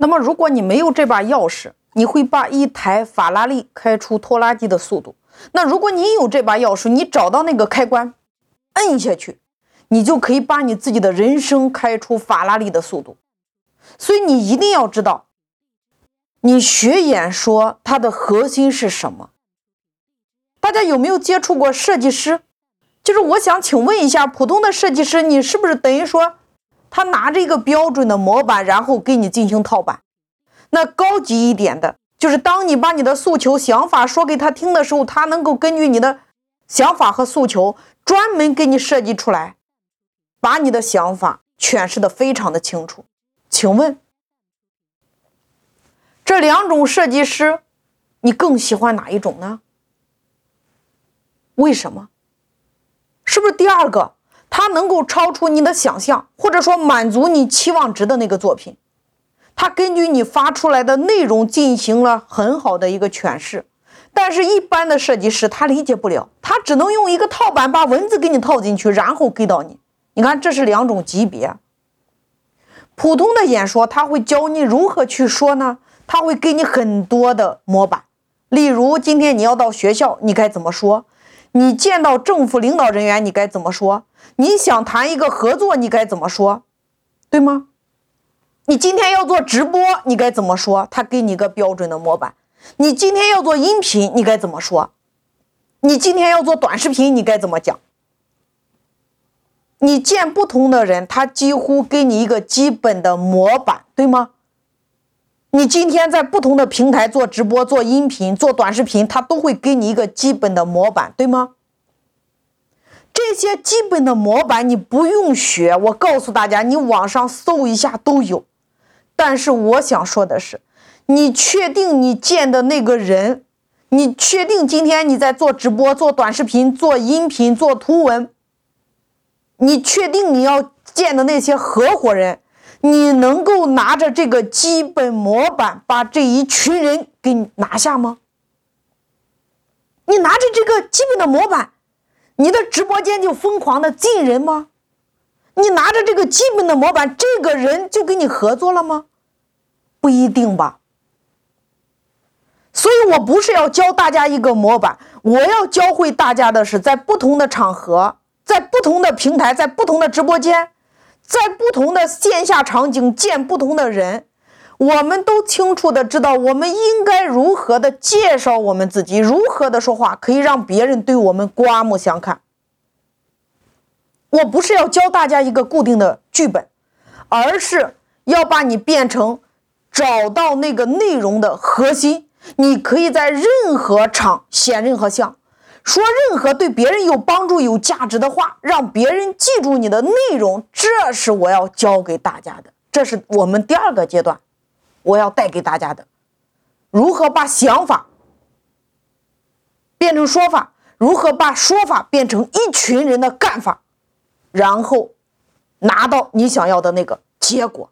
那么，如果你没有这把钥匙，你会把一台法拉利开出拖拉机的速度。那如果你有这把钥匙，你找到那个开关，摁下去，你就可以把你自己的人生开出法拉利的速度。所以你一定要知道，你学演说它的核心是什么？大家有没有接触过设计师？就是我想请问一下，普通的设计师，你是不是等于说，他拿着一个标准的模板，然后给你进行套版？那高级一点的。就是当你把你的诉求、想法说给他听的时候，他能够根据你的想法和诉求，专门给你设计出来，把你的想法诠释的非常的清楚。请问，这两种设计师，你更喜欢哪一种呢？为什么？是不是第二个，他能够超出你的想象，或者说满足你期望值的那个作品？他根据你发出来的内容进行了很好的一个诠释，但是，一般的设计师他理解不了，他只能用一个套版把文字给你套进去，然后给到你。你看，这是两种级别。普通的演说他会教你如何去说呢？他会给你很多的模板，例如今天你要到学校，你该怎么说？你见到政府领导人员，你该怎么说？你想谈一个合作，你该怎么说？对吗？你今天要做直播，你该怎么说？他给你个标准的模板。你今天要做音频，你该怎么说？你今天要做短视频，你该怎么讲？你见不同的人，他几乎给你一个基本的模板，对吗？你今天在不同的平台做直播、做音频、做短视频，他都会给你一个基本的模板，对吗？这些基本的模板你不用学，我告诉大家，你网上搜一下都有。但是我想说的是，你确定你见的那个人，你确定今天你在做直播、做短视频、做音频、做图文，你确定你要见的那些合伙人，你能够拿着这个基本模板把这一群人给拿下吗？你拿着这个基本的模板，你的直播间就疯狂的进人吗？你拿着这个基本的模板，这个人就跟你合作了吗？不一定吧，所以我不是要教大家一个模板，我要教会大家的是，在不同的场合，在不同的平台，在不同的直播间，在不同的线下场景见不同的人，我们都清楚的知道我们应该如何的介绍我们自己，如何的说话可以让别人对我们刮目相看。我不是要教大家一个固定的剧本，而是要把你变成。找到那个内容的核心，你可以在任何场显任何相，说任何对别人有帮助、有价值的话，让别人记住你的内容。这是我要教给大家的，这是我们第二个阶段，我要带给大家的，如何把想法变成说法，如何把说法变成一群人的干法，然后拿到你想要的那个结果。